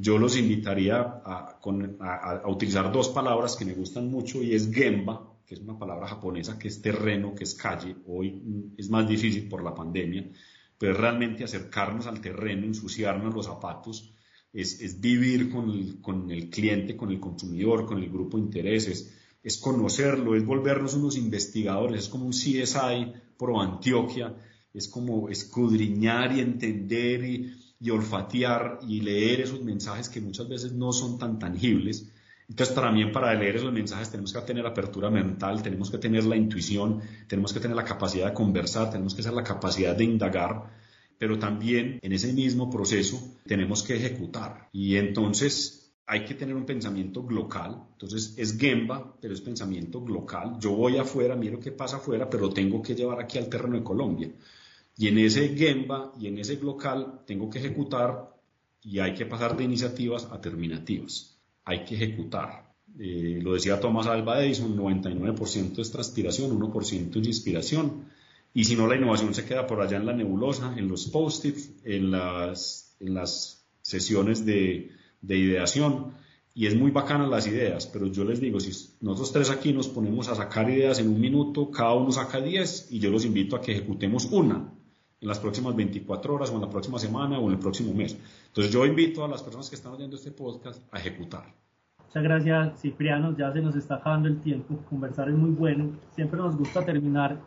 Yo los invitaría a, a utilizar dos palabras que me gustan mucho y es Gemba, que es una palabra japonesa que es terreno, que es calle, hoy es más difícil por la pandemia, pero es realmente acercarnos al terreno, ensuciarnos los zapatos, es, vivir con el, con el, cliente, con el consumidor, con el grupo de intereses, es conocerlo, es volvernos unos investigadores, es como un CSI pro Antioquia, es como escudriñar y entender y, y olfatear y leer esos mensajes que muchas veces no son tan tangibles entonces, también para leer esos mensajes tenemos que tener apertura mental, tenemos que tener la intuición, tenemos que tener la capacidad de conversar, tenemos que tener la capacidad de indagar, pero también en ese mismo proceso tenemos que ejecutar. Y entonces hay que tener un pensamiento global. Entonces es Gemba, pero es pensamiento global. Yo voy afuera, miro qué pasa afuera, pero tengo que llevar aquí al terreno de Colombia. Y en ese Gemba y en ese global tengo que ejecutar y hay que pasar de iniciativas a terminativas hay que ejecutar. Eh, lo decía Thomas Alva Edison, 99% es transpiración, 1% es inspiración. Y si no, la innovación se queda por allá en la nebulosa, en los post-its, en las, en las sesiones de, de ideación. Y es muy bacana las ideas, pero yo les digo, si nosotros tres aquí nos ponemos a sacar ideas en un minuto, cada uno saca 10 y yo los invito a que ejecutemos una en las próximas 24 horas o en la próxima semana o en el próximo mes. Entonces yo invito a las personas que están oyendo este podcast a ejecutar. Muchas gracias Cipriano, ya se nos está acabando el tiempo, conversar es muy bueno, siempre nos gusta terminar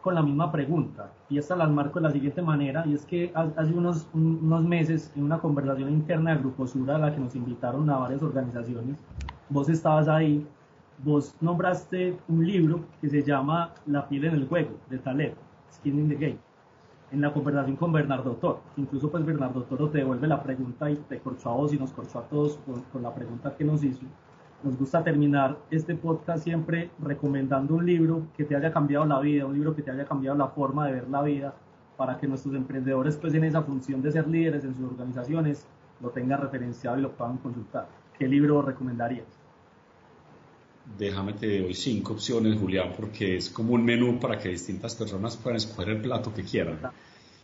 con la misma pregunta. Y esta la marco de la siguiente manera y es que hace unos, unos meses en una conversación interna de Grupo Sura a la que nos invitaron a varias organizaciones, vos estabas ahí, vos nombraste un libro que se llama La piel en el juego de Taleb, Skin in the Game en la conversación con Bernardo Toro. Incluso pues Bernardo Toro te devuelve la pregunta y te corchó a vos y nos corchó a todos con, la pregunta que nos hizo. Nos gusta terminar este podcast siempre recomendando un libro que te haya cambiado la vida, un libro que te haya cambiado la forma de ver la vida, para que nuestros emprendedores pues en esa función de ser líderes en sus organizaciones lo tengan referenciado y lo puedan consultar. ¿Qué libro recomendarías? Déjame te doy cinco opciones, Julián, porque es como un menú para que distintas personas puedan escoger el plato que quieran.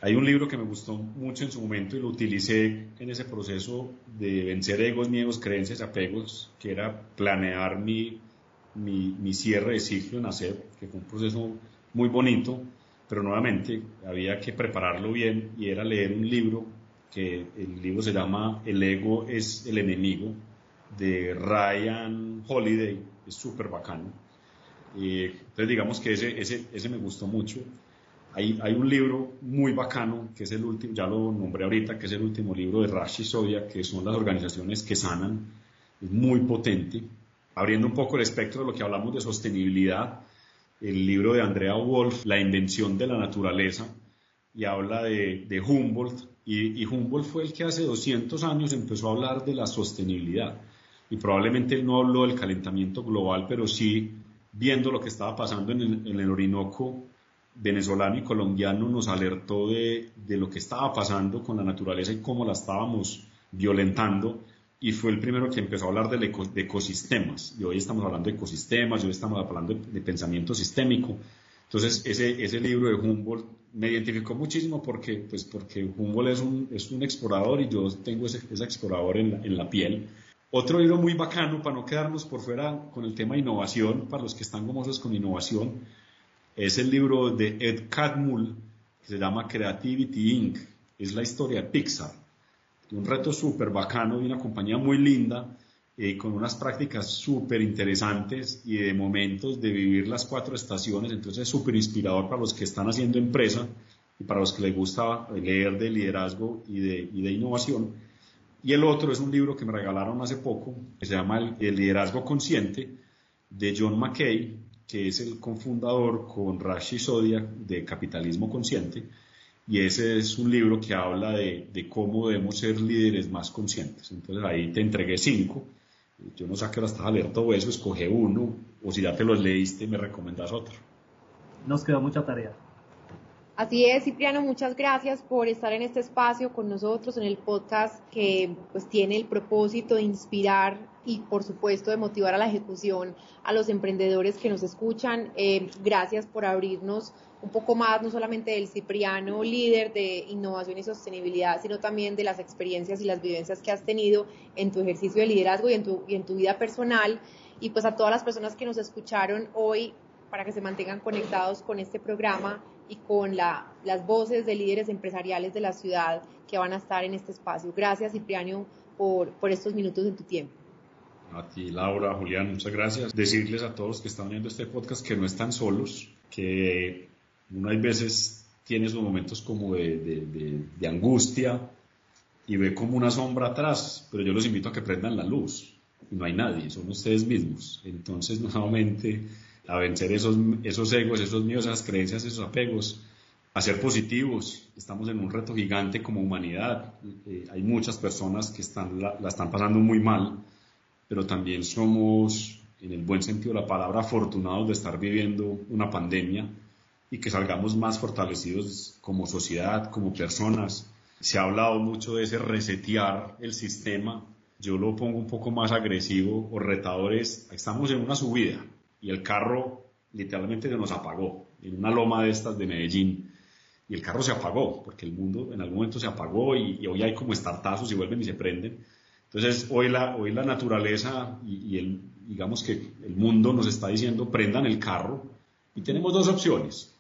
Hay un libro que me gustó mucho en su momento y lo utilicé en ese proceso de vencer egos, miedos, creencias, apegos, que era planear mi, mi, mi cierre de ciclo en hacer, que fue un proceso muy bonito, pero nuevamente había que prepararlo bien y era leer un libro que el libro se llama El ego es el enemigo de Ryan Holiday es súper bacano. entonces digamos que ese, ese, ese me gustó mucho. Hay, hay, un libro muy bacano, que es el último, ya lo nombré ahorita, que es el último libro de Rashi Sodia, que son las organizaciones que sanan, es muy potente. Abriendo un poco el espectro de lo que hablamos de sostenibilidad, el libro de Andrea Wolf, La invención de la naturaleza, y habla de, Humboldt, y, y Humboldt fue el que hace 200 años empezó a hablar de la sostenibilidad y probablemente él no habló del calentamiento global, pero sí viendo lo que estaba pasando en el, Orinoco venezolano y colombiano nos alertó de, de, lo que estaba pasando con la naturaleza y cómo la estábamos violentando. Y fue el primero que empezó a hablar de, de ecosistemas. Y hoy estamos hablando de ecosistemas y hoy estamos hablando de, pensamiento sistémico. Entonces ese, ese libro de Humboldt me identificó muchísimo porque, pues porque Humboldt es un, es un explorador y yo tengo ese, ese explorador en en la piel otro libro muy bacano, para no quedarnos por fuera con el tema innovación, para los que están gomosos con innovación, es el libro de Ed Catmull, que se llama Creativity Inc. Es la historia de Pixar. Un reto súper bacano de una compañía muy linda eh, con unas prácticas súper interesantes y de momentos de vivir las cuatro estaciones. Entonces es súper inspirador para los que están haciendo empresa y para los que les gusta leer de liderazgo y de, y de innovación. Y el otro es un libro que me regalaron hace poco, que se llama El, liderazgo consciente, de John McKay, que es el cofundador con Rashi Sodia de Capitalismo Consciente. Y ese es un libro que habla de, de cómo debemos ser líderes más conscientes. Entonces ahí te entregué cinco yo no sé a qué hora estás a leer todo eso, escoge uno, o si ya te los leíste, me recomendas otro. Nos quedó mucha tarea. Así es, Cipriano, muchas gracias por estar en este espacio con nosotros en el podcast que pues tiene el propósito de inspirar y por supuesto de motivar a la ejecución a los emprendedores que nos escuchan. Eh, gracias por abrirnos un poco más, no solamente del Cipriano, líder de innovación y sostenibilidad, sino también de las experiencias y las vivencias que has tenido en tu ejercicio de liderazgo y en tu, y en tu vida personal. Y pues a todas las personas que nos escucharon hoy, para que se mantengan conectados con este programa y con la, las voces de líderes empresariales de la ciudad que van a estar en este espacio. Gracias, Cipriano, por, por estos minutos en tu tiempo. A ti, Laura, Julián, muchas gracias. Decirles a todos que están viendo este podcast que no están solos, que uno hay veces tiene esos momentos como de, angustia y ve como una sombra atrás, pero yo los invito a que prendan la luz no hay nadie, son ustedes mismos. Entonces, nuevamente, a vencer esos, esos egos, esos miedos, esas creencias, esos apegos, a ser positivos. Estamos en un reto gigante como humanidad. Eh, hay muchas personas que están, la, están pasando muy mal, pero también somos, en el buen sentido de la palabra, afortunados de estar viviendo una pandemia y que salgamos más fortalecidos como sociedad, como personas. Se ha hablado mucho de ese resetear el sistema. Yo lo pongo un poco más agresivo o retadores. Estamos en una subida y el carro literalmente se nos apagó en una loma de estas de Medellín. Y el carro se apagó, porque el mundo en algún momento se apagó y, hoy hay como estartazos y vuelven y se prenden. Entonces, hoy la, hoy la naturaleza y, y, el, digamos que el mundo nos está diciendo, prendan el carro. Y tenemos dos opciones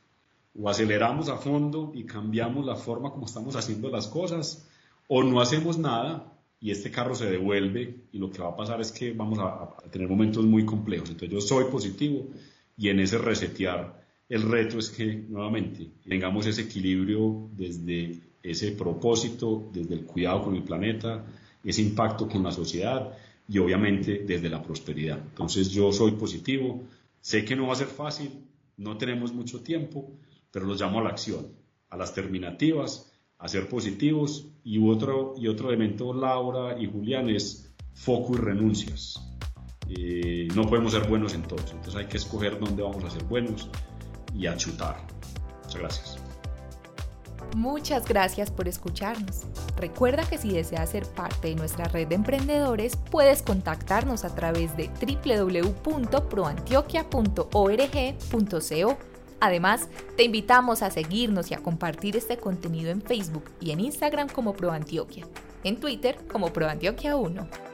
o aceleramos a fondo y cambiamos la forma como estamos haciendo las cosas, o no hacemos nada y este carro se devuelve y lo que va a pasar es que vamos a, tener momentos muy complejos. Entonces yo soy positivo y en ese resetear el reto es que nuevamente tengamos ese equilibrio desde ese propósito, desde el cuidado con el planeta, ese impacto con la sociedad y obviamente desde la prosperidad. Entonces yo soy positivo, sé que no va a ser fácil, no tenemos mucho tiempo, pero los llamo a la acción, a las terminativas, a ser positivos y otro, y otro elemento, Laura y Julián, es foco y renuncias. Eh, no podemos ser buenos en todos, entonces hay que escoger dónde vamos a ser buenos y a chutar. Muchas gracias. Muchas gracias por escucharnos. Recuerda que si deseas ser parte de nuestra red de emprendedores, puedes contactarnos a través de www.proantioquia.org.co Además, te invitamos a seguirnos y a compartir este contenido en Facebook y en Instagram como ProAntioquia, en Twitter como ProAntioquia1.